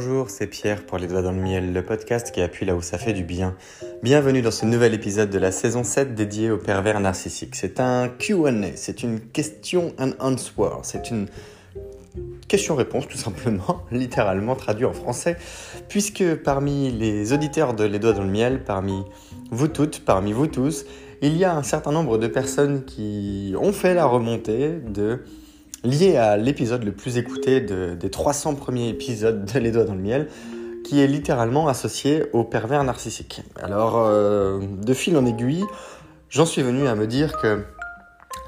Bonjour, c'est Pierre pour Les Doigts dans le Miel, le podcast qui appuie là où ça fait du bien. Bienvenue dans ce nouvel épisode de la saison 7 dédié aux pervers narcissiques. C'est un QA, c'est une question and answer, c'est une question-réponse tout simplement, littéralement traduit en français, puisque parmi les auditeurs de Les Doigts dans le Miel, parmi vous toutes, parmi vous tous, il y a un certain nombre de personnes qui ont fait la remontée de lié à l'épisode le plus écouté des 300 premiers épisodes de Les Doigts dans le Miel, qui est littéralement associé au pervers narcissique. Alors, euh, de fil en aiguille, j'en suis venu à me dire que,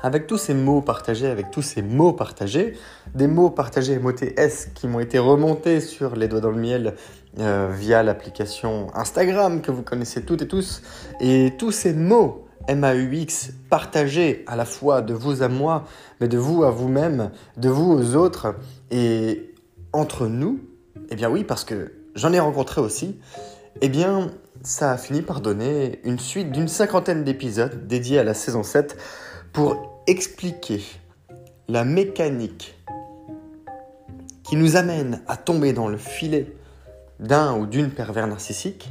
avec tous ces mots partagés, avec tous ces mots partagés, des mots partagés MOTS qui m'ont été remontés sur Les Doigts dans le Miel euh, via l'application Instagram que vous connaissez toutes et tous, et tous ces mots MAUX partagé à la fois de vous à moi, mais de vous à vous-même, de vous aux autres. Et entre nous, eh bien oui, parce que j'en ai rencontré aussi, eh bien ça a fini par donner une suite d'une cinquantaine d'épisodes dédiés à la saison 7 pour expliquer la mécanique qui nous amène à tomber dans le filet d'un ou d'une pervers narcissique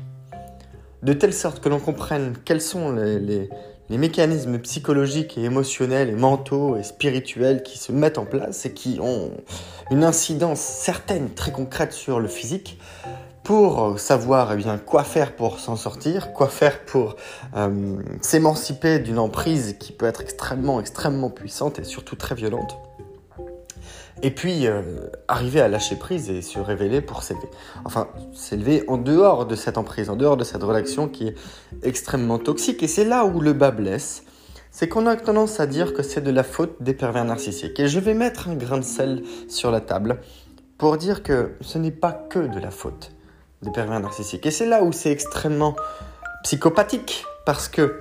de telle sorte que l'on comprenne quels sont les, mécanismes psychologiques et émotionnels et mentaux et spirituels qui se mettent en place et qui ont une incidence certaine, très concrète sur le physique, pour savoir eh bien, quoi faire pour s'en sortir, quoi faire pour euh, s'émanciper d'une emprise qui peut être extrêmement, extrêmement puissante et surtout très violente. Et puis, euh, arriver à lâcher prise et se révéler pour s'élever. Enfin, s'élever en dehors de cette emprise, en dehors de cette relation qui est extrêmement toxique. Et c'est là où le bas blesse. C'est qu'on a tendance à dire que c'est de la faute des pervers narcissiques. Et je vais mettre un grain de sel sur la table pour dire que ce n'est pas que de la faute des pervers narcissiques. Et c'est là où c'est extrêmement psychopathique. Parce que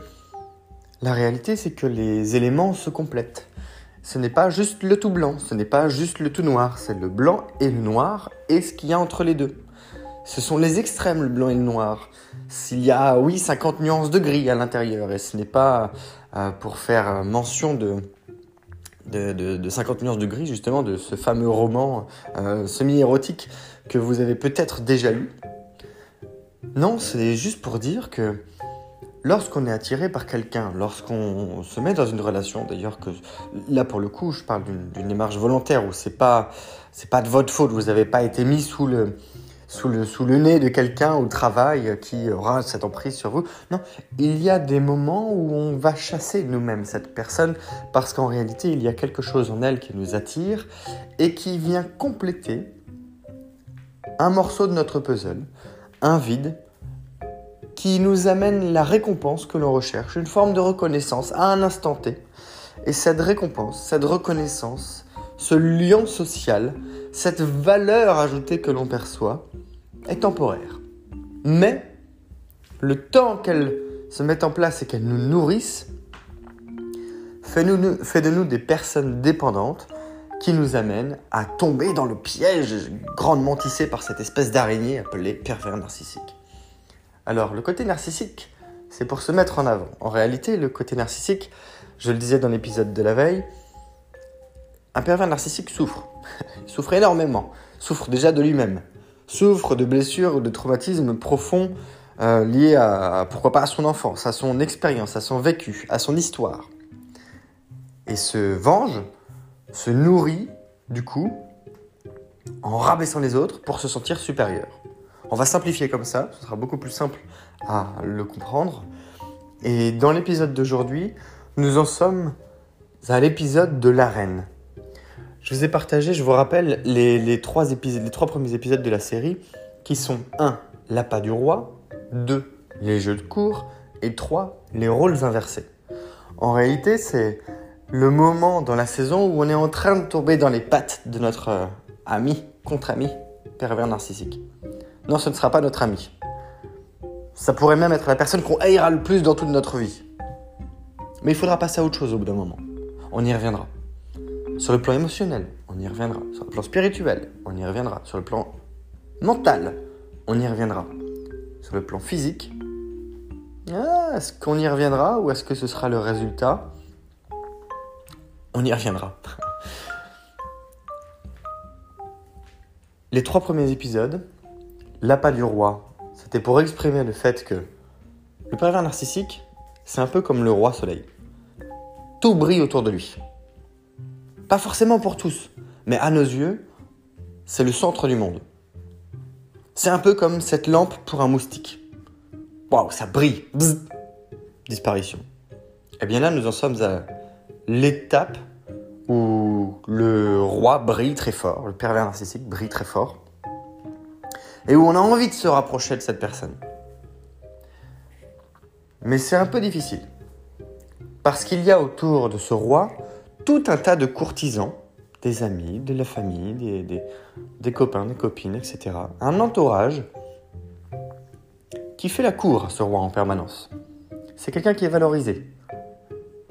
la réalité, c'est que les éléments se complètent ce n'est pas juste le tout blanc, ce n'est pas juste le tout noir, c'est le blanc et le noir et ce qu'il y a entre les deux. Ce sont les extrêmes, le blanc et le noir. S'il y a, oui, 50 nuances de gris à l'intérieur, et ce n'est pas euh, pour faire mention de, de, 50 nuances de gris, justement, de ce fameux roman euh, semi-érotique que vous avez peut-être déjà lu. Non, c'est juste pour dire que Lorsqu'on est attiré par quelqu'un, lorsqu'on se met dans une relation, d'ailleurs que là pour le coup je parle d'une démarche volontaire où c'est pas c'est pas de votre faute, vous n'avez pas été mis sous le sous le, sous le nez de quelqu'un au travail qui aura cette emprise sur vous. Non, il y a des moments où on va chasser nous-mêmes cette personne parce qu'en réalité il y a quelque chose en elle qui nous attire et qui vient compléter un morceau de notre puzzle, un vide qui nous amène la récompense que l'on recherche, une forme de reconnaissance à un instant T. Et cette récompense, cette reconnaissance, ce lien social, cette valeur ajoutée que l'on perçoit, est temporaire. Mais le temps qu'elle se met en place et qu'elle nous nourrisse, fait, fait de nous des personnes dépendantes qui nous amènent à tomber dans le piège grandement tissé par cette espèce d'araignée appelée pervers narcissique. Alors, le côté narcissique, c'est pour se mettre en avant. En réalité, le côté narcissique, je le disais dans l'épisode de la veille, un pervers narcissique souffre. Il souffre énormément. Souffre déjà de lui-même. Souffre de blessures ou de traumatismes profonds euh, liés à, pourquoi pas, à son enfance, à son expérience, à son vécu, à son histoire. Et se venge, se nourrit, du coup, en rabaissant les autres pour se sentir supérieur. On va simplifier comme ça, ce sera beaucoup plus simple à le comprendre. Et dans l'épisode d'aujourd'hui, nous en sommes à l'épisode de l'arène. Je vous ai partagé, je vous rappelle, les, trois premiers épisodes de la série qui sont 1. L'appât du roi, 2. Les jeux de cours et 3. Les rôles inversés. En réalité, c'est le moment dans la saison où on est en train de tomber dans les pattes de notre euh, ami, contre-ami, pervers narcissique non, ce ne sera pas notre ami. Ça pourrait même être la personne qu'on haïra le plus dans toute notre vie. Mais il faudra passer à autre chose au bout d'un moment. On y reviendra. Sur le plan émotionnel, on y reviendra. Sur le plan spirituel, on y reviendra. Sur le plan mental, on y reviendra. Sur le plan physique, ah, est-ce qu'on y reviendra ou est-ce que ce sera le résultat? On y reviendra. Les trois premiers épisodes l'appât du roi, c'était pour exprimer le fait que le pervers narcissique, c'est un peu comme le roi soleil. Tout brille autour de lui. Pas forcément pour tous, mais à nos yeux, c'est le centre du monde. C'est un peu comme cette lampe pour un moustique. Waouh, ça brille. Disparition. Eh bien là, nous en sommes à l'étape où le roi brille très fort, le pervers narcissique brille très fort, et où on a envie de se rapprocher de cette personne. Mais c'est un peu difficile. Parce qu'il y a autour de ce roi tout un tas de courtisans, des amis, de la famille, des, copains, des copines, etc. Un entourage qui fait la cour à ce roi en permanence. C'est quelqu'un qui est valorisé.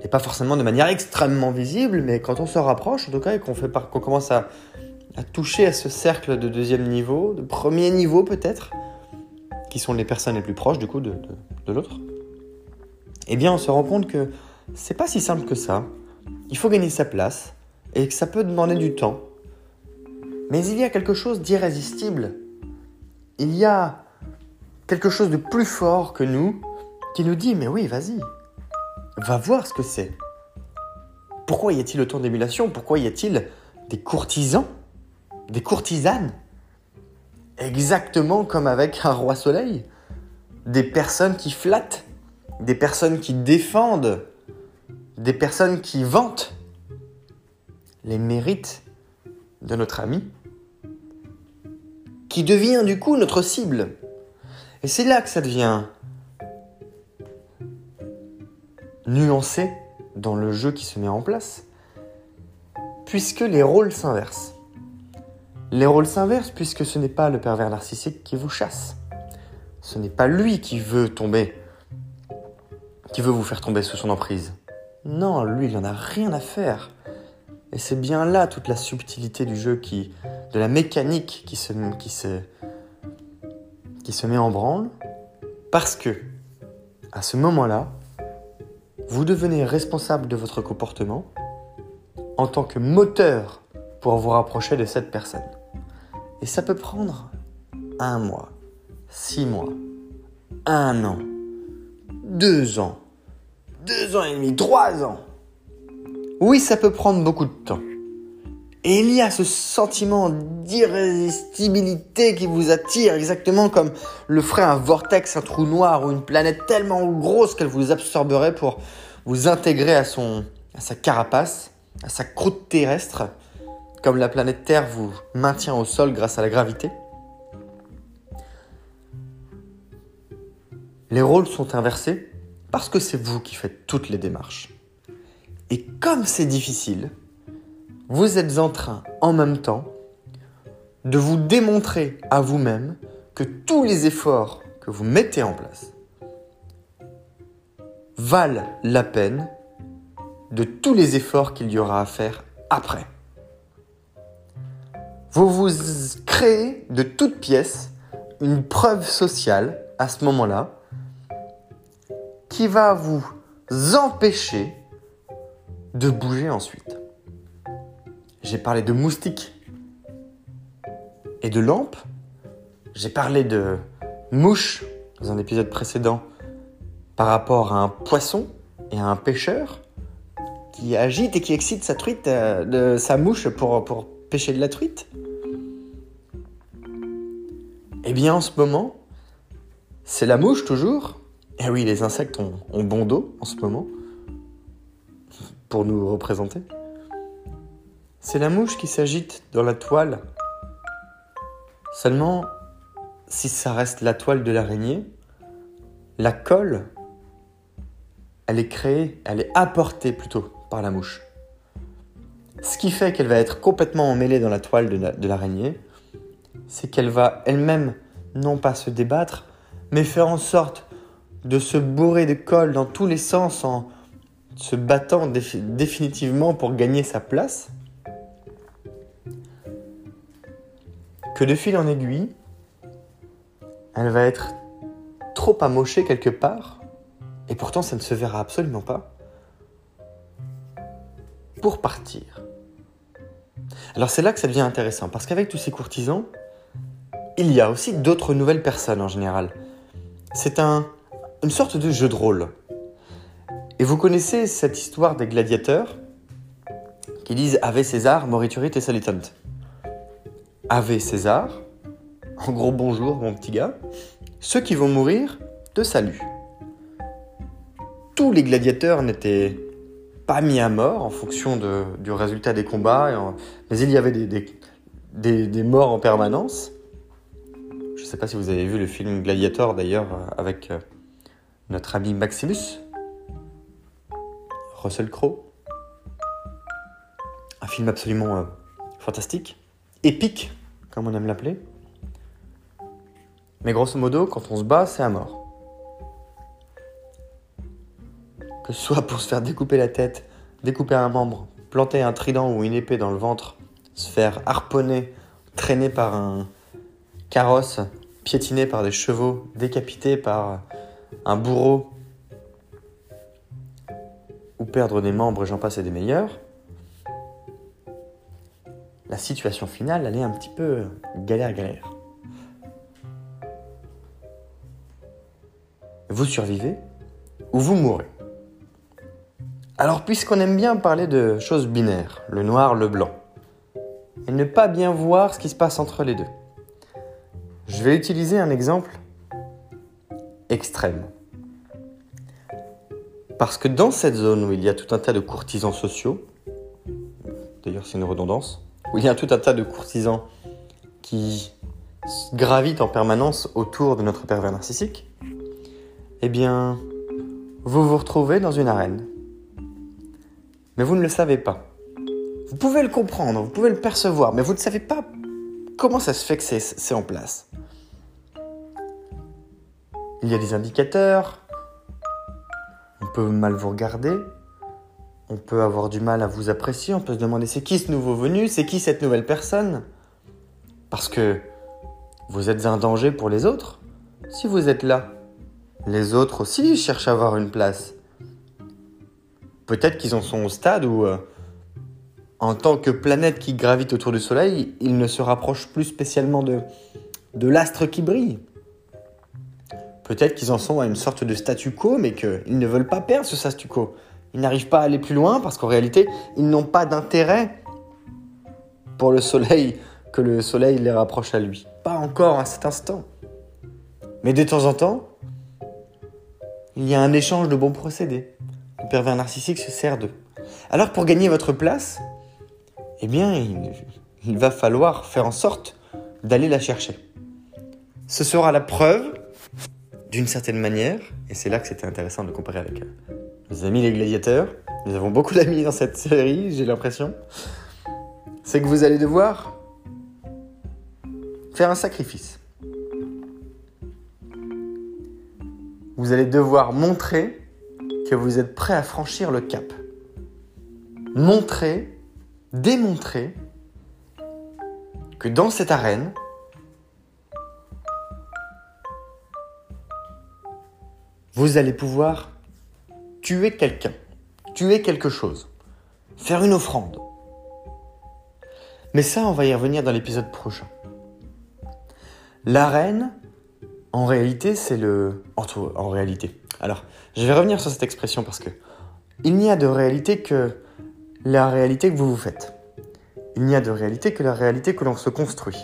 Et pas forcément de manière extrêmement visible, mais quand on se rapproche, en tout cas, et qu'on qu'on commence à, toucher à ce cercle de deuxième niveau, de premier niveau peut-être, qui sont les personnes les plus proches du coup de, de l'autre, eh bien on se rend compte que c'est pas si simple que ça. Il faut gagner sa place et que ça peut demander du temps. Mais il y a quelque chose d'irrésistible. Il y a quelque chose de plus fort que nous qui nous dit mais oui, vas-y. Va voir ce que c'est. Pourquoi y a-t-il autant d'émulation? Pourquoi y a-t-il des courtisans? Des courtisanes Exactement comme avec un roi soleil. Des personnes qui flattent des personnes qui défendent, des personnes qui vantent les mérites de notre ami, qui devient du coup notre cible. Et c'est là que ça devient nuancé dans le jeu qui se met en place, puisque les rôles s'inversent. Les rôles s'inversent puisque ce n'est pas le pervers narcissique qui vous chasse. Ce n'est pas lui qui veut tomber qui veut vous faire tomber sous son emprise. Non, lui, il n'en a rien à faire. Et c'est bien là toute la subtilité du jeu, qui, de la mécanique qui se, qui, se, qui se met en branle. Parce que, à ce moment-là, vous devenez responsable de votre comportement en tant que moteur pour vous rapprocher de cette personne. Et ça peut prendre un mois, six mois, un an, deux ans, deux ans et demi, trois ans. Oui, ça peut prendre beaucoup de temps. Et il y a ce sentiment d'irrésistibilité qui vous attire, exactement comme le ferait un vortex, un trou noir ou une planète tellement grosse qu'elle vous absorberait pour vous intégrer à, son, à sa carapace, à sa croûte terrestre, comme la planète Terre vous maintient au sol grâce à la gravité. Les rôles sont inversés parce que c'est vous qui faites toutes les démarches. Et comme c'est difficile, vous êtes en train, en même temps, de vous démontrer à vous-même que tous les efforts que vous mettez en place valent la peine de tous les efforts qu'il y aura à faire après. Vous vous créez de toutes pièces une preuve sociale à ce moment-là qui va vous empêcher de bouger ensuite. J'ai parlé de moustiques et de lampes. J'ai parlé de mouches dans un épisode précédent par rapport à un poisson et à un pêcheur qui agite et qui excite sa truite, euh, de sa mouche pour, pour pêcher de la truite. Eh bien en ce moment, c'est la mouche toujours eh oui, les insectes ont, bon dos en ce moment pour nous représenter. C'est la mouche qui s'agite dans la toile. Seulement, si ça reste la toile de l'araignée, la colle, elle est créée, elle est apportée plutôt par la mouche. Ce qui fait qu'elle va être complètement emmêlée dans la toile de l'araignée, c'est qu'elle va elle-même non pas se débattre, mais faire en sorte de se bourrer de colle dans tous les sens en se battant définitivement pour gagner sa place, que de fil en aiguille, elle va être trop amochée quelque part, et pourtant ça ne se verra absolument pas, pour partir. Alors c'est là que ça devient intéressant, parce qu'avec tous ces courtisans, il y a aussi d'autres nouvelles personnes en général. C'est un, une sorte de jeu de rôle. Et vous connaissez cette histoire des gladiateurs qui disent Ave César, moriturit et salutant. Ave César, en gros bonjour mon petit gars, ceux qui vont mourir te saluent. Tous les gladiateurs n'étaient pas mis à mort en fonction du résultat des combats, mais il y avait des, morts en permanence. Je ne sais pas si vous avez vu le film Gladiator d'ailleurs avec euh, notre ami Maximus, Russell Crowe. Un film absolument euh, fantastique, épique, comme on aime l'appeler. Mais grosso modo, quand on se bat, c'est à mort. Que soit pour se faire découper la tête, découper un membre, planter un trident ou une épée dans le ventre, se faire harponner, traîner par un carrosse, piétiné par des chevaux, décapité par un bourreau, ou perdre des membres, j'en passe et des meilleurs, la situation finale, elle est un petit peu galère-galère. Vous survivez ou vous mourrez. Alors puisqu'on aime bien parler de choses binaires, le noir, le blanc, et ne pas bien voir ce qui se passe entre les deux, je vais utiliser un exemple extrême. Parce que dans cette zone où il y a tout un tas de courtisans sociaux, d'ailleurs c'est une redondance, où il y a tout un tas de courtisans qui gravitent en permanence autour de notre pervers narcissique, eh bien, vous vous retrouvez dans une arène mais vous ne le savez pas. Vous pouvez le comprendre, vous pouvez le percevoir, mais vous ne savez pas comment ça se fait que c'est en place. Il y a des indicateurs, on peut mal vous regarder, on peut avoir du mal à vous apprécier, on peut se demander c'est qui ce nouveau venu, c'est qui cette nouvelle personne? Parce que vous êtes un danger pour les autres. Si vous êtes là, les autres aussi cherchent à avoir une place peut-être qu'ils en sont au stade où, euh, en tant que planète qui gravite autour du Soleil, ils ne se rapprochent plus spécialement de, de l'astre qui brille. Peut-être qu'ils en sont à une sorte de statu quo, mais qu'ils ne veulent pas perdre ce statu quo. Ils n'arrivent pas à aller plus loin parce qu'en réalité, ils n'ont pas d'intérêt pour le Soleil que le Soleil les rapproche à lui. Pas encore à cet instant. Mais de temps en temps, il y a un échange de bons procédés le pervers narcissique se sert d'eux. Alors pour gagner votre place, eh bien, il, va falloir faire en sorte d'aller la chercher. Ce sera la preuve, d'une certaine manière, et c'est là que c'était intéressant de comparer avec nos amis les gladiateurs. Nous avons beaucoup d'amis dans cette série, j'ai l'impression. C'est que vous allez devoir faire un sacrifice. Vous allez devoir montrer que vous êtes prêt à franchir le cap. Montrer, démontrer que dans cette arène, vous allez pouvoir tuer quelqu'un, tuer quelque chose, faire une offrande. Mais ça, on va y revenir dans l'épisode prochain. L'arène, en réalité, c'est le... En réalité, alors, je vais revenir sur cette expression parce que il n'y a de réalité que la réalité que vous vous faites. Il n'y a de réalité que la réalité que l'on se construit.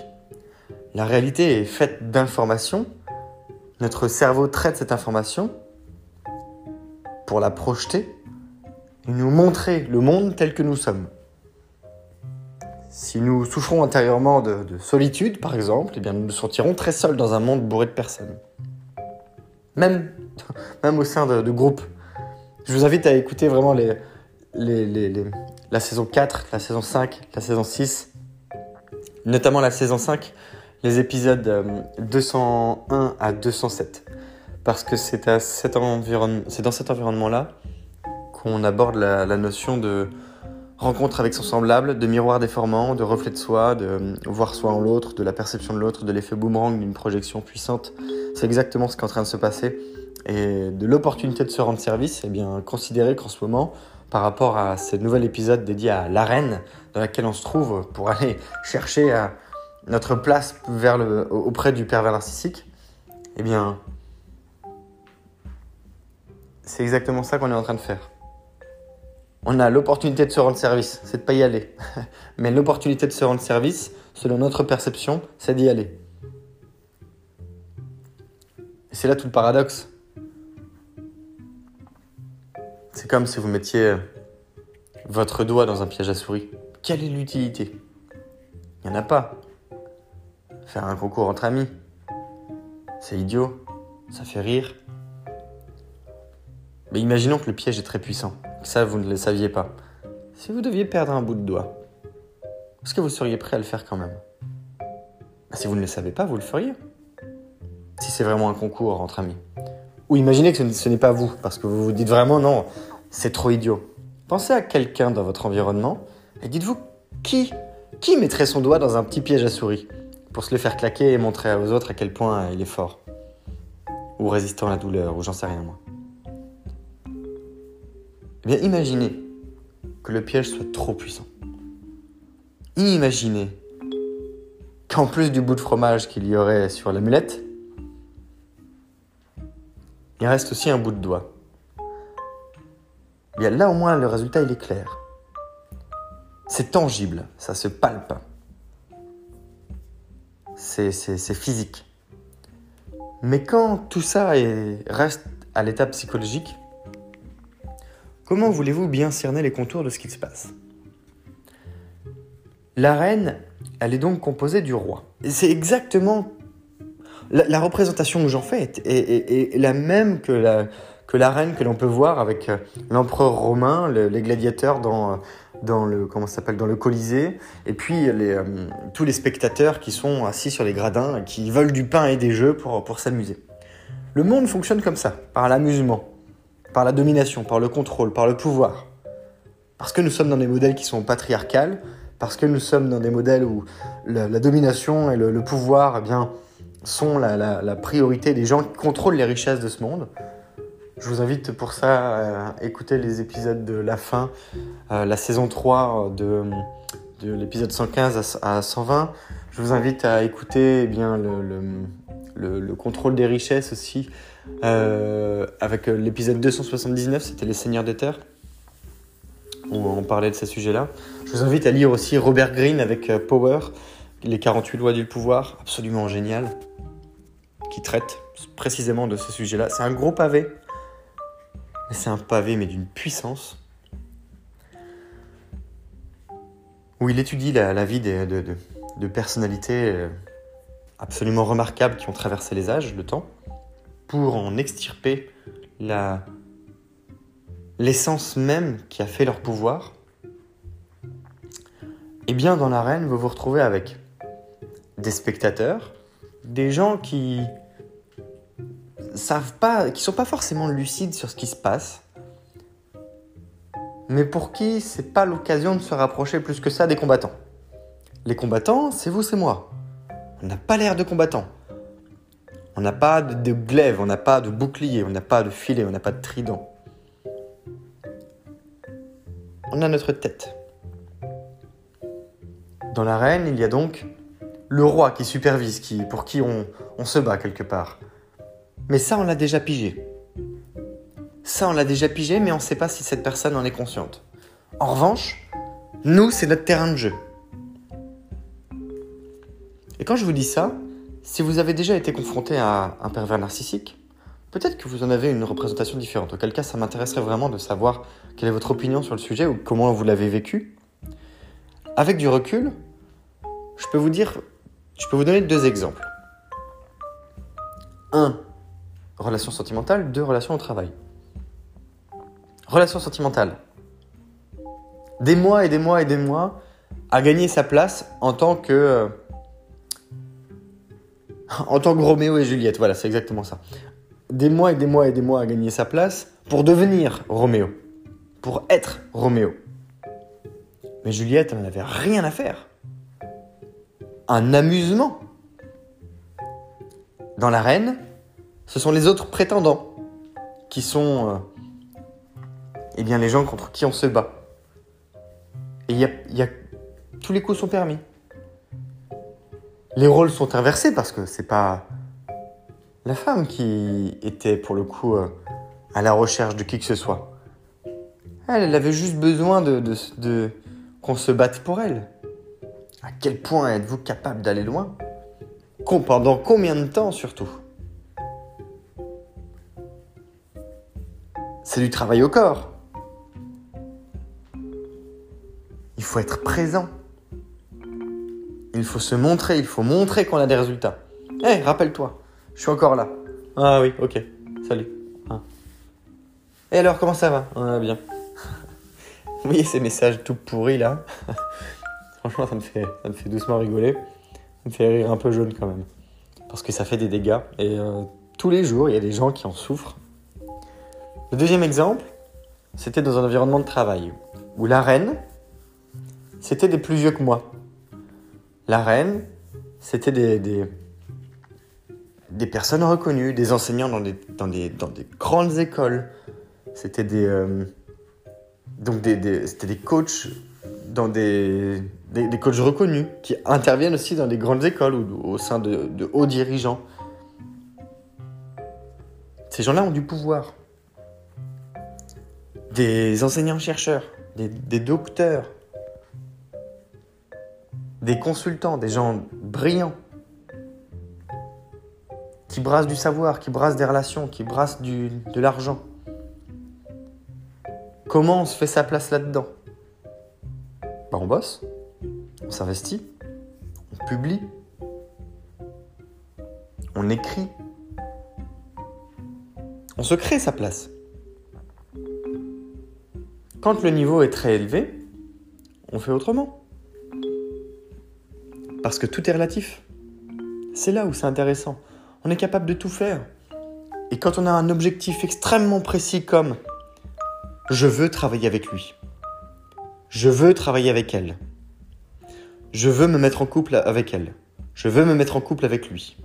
La réalité est faite d'informations. Notre cerveau traite cette information pour la projeter et nous montrer le monde tel que nous sommes. Si nous souffrons intérieurement de, solitude, par exemple, eh bien nous nous sentirons très seuls dans un monde bourré de personnes. Même même au sein de, groupes. Je vous invite à écouter vraiment la saison 4, la saison 5, la saison 6, notamment la saison 5, les épisodes 201 euh, à 207. Parce que c'est dans cet environnement-là qu'on aborde la, notion de rencontre avec son semblable, de miroir déformant, de reflet de soi, de euh, voir soi en l'autre, de la perception de l'autre, de l'effet boomerang d'une projection puissante. C'est exactement ce qui est en train de se passer et de l'opportunité de se rendre service, eh bien, considérez qu'en ce moment, par rapport à ce nouvel épisode dédié à l'arène dans laquelle on se trouve pour aller chercher à notre place auprès du pervers narcissique, eh bien, c'est exactement ça qu'on est en train de faire. On a l'opportunité de se rendre service, c'est de pas y aller. Mais l'opportunité de se rendre service, selon notre perception, c'est d'y aller. Et c'est là tout le paradoxe. C'est comme si vous mettiez votre doigt dans un piège à souris. Quelle est l'utilité? Il n'y en a pas. Faire un concours entre amis, c'est idiot, ça fait rire. Mais imaginons que le piège est très puissant. Ça, vous ne le saviez pas. Si vous deviez perdre un bout de doigt, est-ce que vous seriez prêt à le faire quand même? Bah, Si vous ne le savez pas, vous le feriez. Si c'est vraiment un concours entre amis. Ou imaginez que ce n'est pas vous, parce que vous vous dites vraiment non, c'est trop idiot. Pensez à quelqu'un dans votre environnement et dites-vous qui, qui mettrait son doigt dans un petit piège à souris pour se le faire claquer et montrer aux autres à quel point il est fort? Ou résistant à la douleur, ou j'en sais rien moi. Bien, imaginez que le piège soit trop puissant. Imaginez qu'en plus du bout de fromage qu'il y aurait sur l'amulette, il reste aussi un bout de doigt. Bien là au moins le résultat est clair. C'est tangible, ça se palpe. C'est physique. Mais quand tout ça est, reste à l'état psychologique, Comment voulez-vous bien cerner les contours de ce qui se passe? La reine, elle est donc composée du roi. C'est exactement la, représentation que j'en fais est, la même que la, que reine que l'on peut voir avec euh, l'empereur romain, les gladiateurs dans, dans le comment s'appelle dans le Colisée, et puis euh, tous les spectateurs qui sont assis sur les gradins qui veulent du pain et des jeux pour, pour s'amuser. Le monde fonctionne comme ça, par l'amusement par la domination, par le contrôle, par le pouvoir. Parce que nous sommes dans des modèles qui sont patriarcales, parce que nous sommes dans des modèles où la, domination et le, pouvoir eh bien, sont la, priorité des gens qui contrôlent les richesses de ce monde. Je vous invite pour ça à écouter les épisodes de la fin, euh, la saison 3 de, de l'épisode 115 à, 120. Je vous invite à écouter eh bien, le, contrôle des richesses aussi euh, avec euh, l'épisode 279, c'était Les Seigneurs des Terres, où on parlait de ces sujets-là. Je vous invite à lire aussi Robert Greene avec euh, Power, les 48 lois du pouvoir, absolument génial, qui traite précisément de ce sujet-là. C'est un gros pavé, mais c'est un pavé, mais d'une puissance. Où il étudie la, vie de personnalités absolument remarquables qui ont traversé les âges, le temps pour en extirper l'essence même qui a fait leur pouvoir, eh bien dans l'arène, vous vous retrouvez avec des spectateurs, des gens qui savent pas, qui sont pas forcément lucides sur ce qui se passe, mais pour qui c'est pas l'occasion de se rapprocher plus que ça des combattants. Les combattants, c'est vous, c'est moi. On n'a pas l'air de combattants. On n'a pas de, glaive, on n'a pas de bouclier, on n'a pas de filet, on n'a pas de trident. On a notre tête. Dans l'arène, il y a donc le roi qui supervise, qui, pour qui on, on se bat quelque part. Mais ça, on l'a déjà pigé. Ça, on l'a déjà pigé, mais on ne sait pas si cette personne en est consciente. En revanche, nous, c'est notre terrain de jeu. Et quand je vous dis ça, si vous avez déjà été confronté à un pervers narcissique, peut-être que vous en avez une représentation différente. Auquel cas, ça m'intéresserait vraiment de savoir quelle est votre opinion sur le sujet ou comment vous l'avez vécu. Avec du recul, je peux vous dire, je peux vous donner deux exemples. Un, relation sentimentale. Deux, relation au travail. Relation sentimentale. Des mois et des mois et des mois à gagner sa place en tant que euh, en tant que Roméo et Juliette, voilà, c'est exactement ça. Des mois et des mois et des mois à gagner sa place pour devenir Roméo, pour être Roméo. Mais Juliette, elle n'avait rien à faire. Un amusement. Dans l'arène, ce sont les autres prétendants qui sont euh, eh bien, les gens contre qui on se bat. Et y a, tous les coups sont permis. Les rôles sont inversés parce que c'est pas la femme qui était pour le coup euh, à la recherche de qui que ce soit. Elle, avait juste besoin de qu'on se batte pour elle. À quel point êtes-vous capable d'aller loin? Pendant combien de temps surtout? C'est du travail au corps. Il faut être présent. Il faut se montrer, il faut montrer qu'on a des résultats. Hé, rappelle-toi, je suis encore là. Ah oui, ok, salut. Ah. Et alors, comment ça va? Ah, Bien. Vous voyez ces messages tout pourris là Franchement, ça me, fait, ça me fait doucement rigoler. Ça me fait rire un peu jaune quand même. Parce que ça fait des dégâts. Et euh, tous les jours, il y a des gens qui en souffrent. Le deuxième exemple, c'était dans un environnement de travail où la reine, c'était des plus vieux que moi. La reine, c'était des, personnes reconnues, des enseignants dans des, grandes écoles. C'était des, euh, donc des, des coachs dans des, des, coachs reconnus qui interviennent aussi dans des grandes écoles ou au sein de, hauts dirigeants. Ces gens-là ont du pouvoir. Des enseignants-chercheurs, des docteurs, des consultants, des gens brillants, qui brassent du savoir, qui brassent des relations, qui brassent de l'argent. Comment on se fait sa place là-dedans? Ben, On bosse, on s'investit, on publie, on écrit, on se crée sa place. Quand le niveau est très élevé, on fait autrement. Parce que tout est relatif. C'est là où c'est intéressant. On est capable de tout faire. Et quand on a un objectif extrêmement précis comme je veux travailler avec lui, je veux travailler avec elle, je veux me mettre en couple avec elle, je veux me mettre en couple avec lui.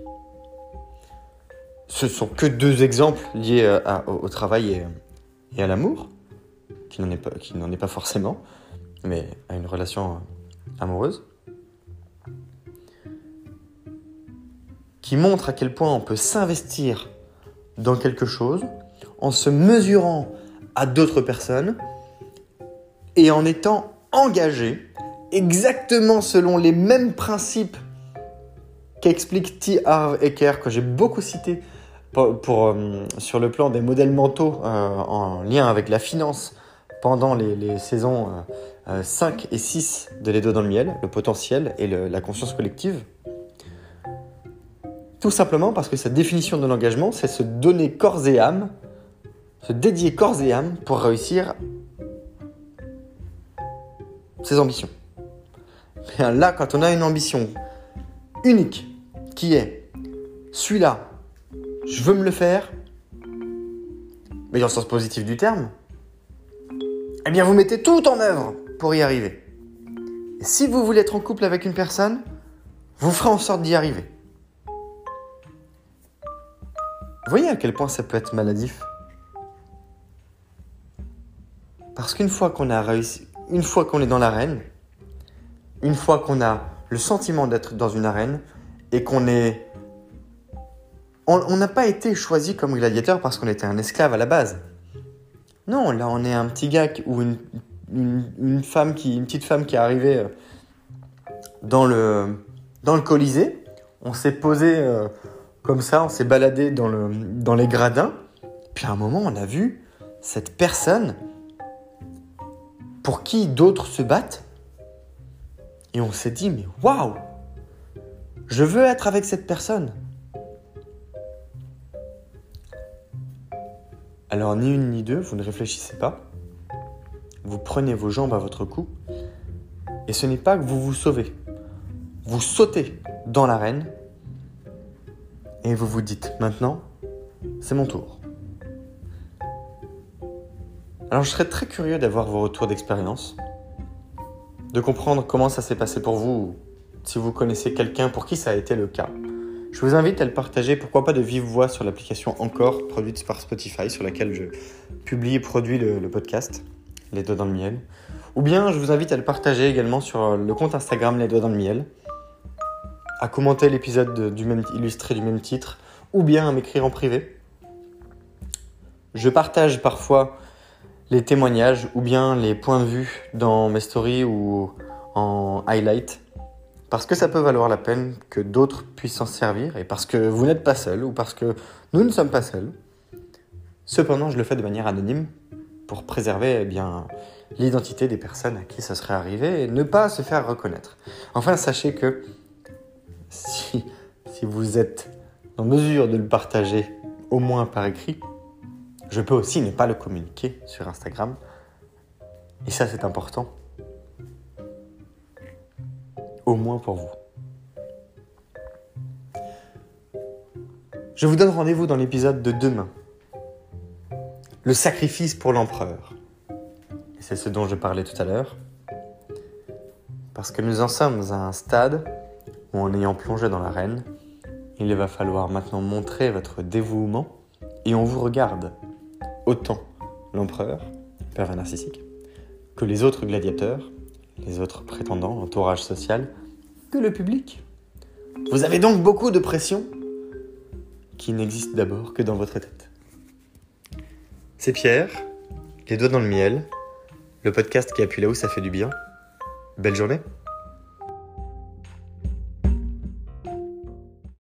Ce sont que deux exemples liés euh, au, travail et, à l'amour, qui n'en est, est, pas forcément, mais à une relation euh, amoureuse. Qui montre à quel point on peut s'investir dans quelque chose en se mesurant à d'autres personnes et en étant engagé exactement selon les mêmes principes qu'explique T. Harv Eker, que j'ai beaucoup cité pour, euh, sur le plan des modèles mentaux euh, en lien avec la finance pendant les, saisons 5 euh, et 6 de Les Deux dans le Miel, le potentiel et la conscience collective. Tout simplement parce que sa définition de l'engagement, c'est se donner corps et âme, se dédier corps et âme pour réussir ses ambitions. là, quand on a une ambition unique, qui est celui-là, je veux me le faire, mais dans le sens positif du terme, eh bien vous mettez tout en œuvre pour y arriver. Et si vous voulez être en couple avec une personne, vous ferez en sorte d'y arriver. Voyez à quel point ça peut être maladif? Parce qu'une fois qu'on a réussi, une fois qu'on est dans l'arène, une fois qu'on a le sentiment d'être dans une arène et qu'on est... On n'a pas été choisi comme gladiateur parce qu'on était un esclave à la base. Non, là on est un petit gars ou une, petite femme qui est arrivée euh, dans le, dans le Colisée. On s'est posé euh, comme ça, on s'est baladé dans, le, dans les gradins. Puis à un moment, on a vu cette personne pour qui d'autres se battent. Et on s'est dit, mais waouh Je veux être avec cette personne. Alors ni une ni deux, vous ne réfléchissez pas. Vous prenez vos jambes à votre cou. Et ce n'est pas que vous vous sauvez. Vous sautez dans l'arène et vous vous dites maintenant, c'est mon tour. Alors je serais très curieux d'avoir vos retours d'expérience, de comprendre comment ça s'est passé pour vous, si vous connaissez quelqu'un pour qui ça a été le cas. Je vous invite à le partager, pourquoi pas de vive voix sur l'application Encore, produite par Spotify, sur laquelle je publie et produis le, le podcast, Les Doigts dans le Miel. Ou bien je vous invite à le partager également sur le compte Instagram Les Doigts dans le Miel, à commenter l'épisode du même illustré du même titre, ou bien à m'écrire en privé. Je partage parfois les témoignages ou bien les points de vue dans mes stories ou en highlight parce que ça peut valoir la peine que d'autres puissent s'en servir et parce que vous n'êtes pas seul ou parce que nous ne sommes pas seuls. Cependant, je le fais de manière anonyme pour préserver eh bien l'identité des personnes à qui ça serait arrivé et ne pas se faire reconnaître. Enfin, sachez que si, vous êtes en mesure de le partager au moins par écrit, je peux aussi ne pas le communiquer sur Instagram. Et ça, c'est important. Au moins pour vous. Je vous donne rendez-vous dans l'épisode de demain. Le sacrifice pour l'empereur. C'est ce dont je parlais tout à l'heure. Parce que nous en sommes à un stade en ayant plongé dans l'arène, il va falloir maintenant montrer votre dévouement et on vous regarde autant l'empereur, pervers narcissique, que les autres gladiateurs, les autres prétendants, l'entourage social, que le public. Vous avez donc beaucoup de pression qui n'existe d'abord que dans votre tête. C'est Pierre, les doigts dans le miel, le podcast qui appuie là où ça fait du bien. Belle journée